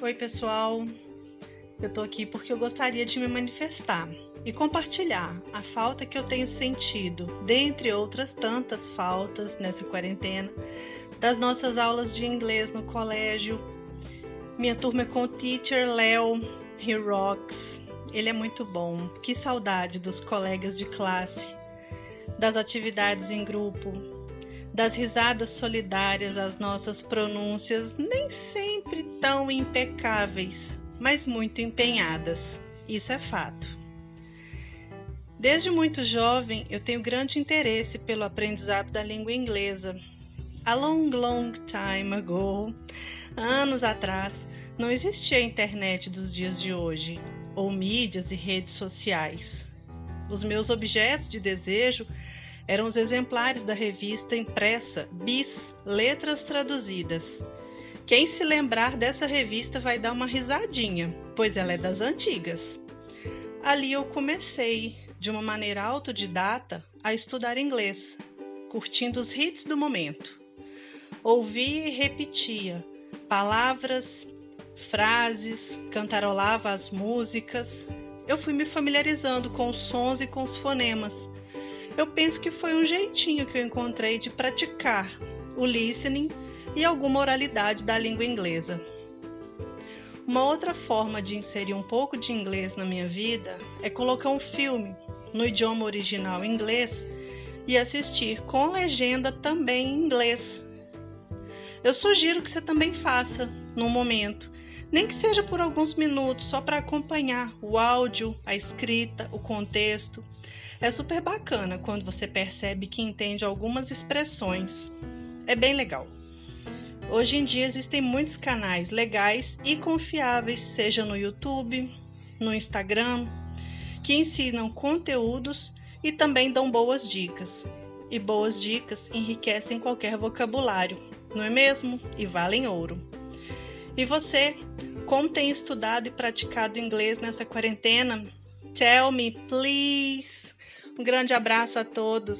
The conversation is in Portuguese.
Oi, pessoal. Eu tô aqui porque eu gostaria de me manifestar e compartilhar a falta que eu tenho sentido, dentre outras tantas faltas nessa quarentena, das nossas aulas de inglês no colégio. Minha turma é com o teacher Léo, he rocks. Ele é muito bom. Que saudade dos colegas de classe, das atividades em grupo, das risadas solidárias às nossas pronúncias, nem sempre tão impecáveis, mas muito empenhadas. Isso é fato. Desde muito jovem, eu tenho grande interesse pelo aprendizado da língua inglesa. A long, long time ago, anos atrás, não existia a internet dos dias de hoje, ou mídias e redes sociais. Os meus objetos de desejo eram os exemplares da revista impressa Bis Letras Traduzidas. Quem se lembrar dessa revista vai dar uma risadinha, pois ela é das antigas. Ali eu comecei, de uma maneira autodidata, a estudar inglês, curtindo os hits do momento. Ouvia e repetia palavras, frases, cantarolava as músicas. Eu fui me familiarizando com os sons e com os fonemas eu penso que foi um jeitinho que eu encontrei de praticar o listening e alguma oralidade da língua inglesa. Uma outra forma de inserir um pouco de inglês na minha vida é colocar um filme no idioma original inglês e assistir com legenda também em inglês. Eu sugiro que você também faça no momento, nem que seja por alguns minutos, só para acompanhar o áudio, a escrita, o contexto é super bacana quando você percebe que entende algumas expressões. É bem legal. Hoje em dia existem muitos canais legais e confiáveis, seja no YouTube, no Instagram, que ensinam conteúdos e também dão boas dicas. E boas dicas enriquecem qualquer vocabulário, não é mesmo? E valem ouro. E você, como tem estudado e praticado inglês nessa quarentena? Tell me, please! Um grande abraço a todos.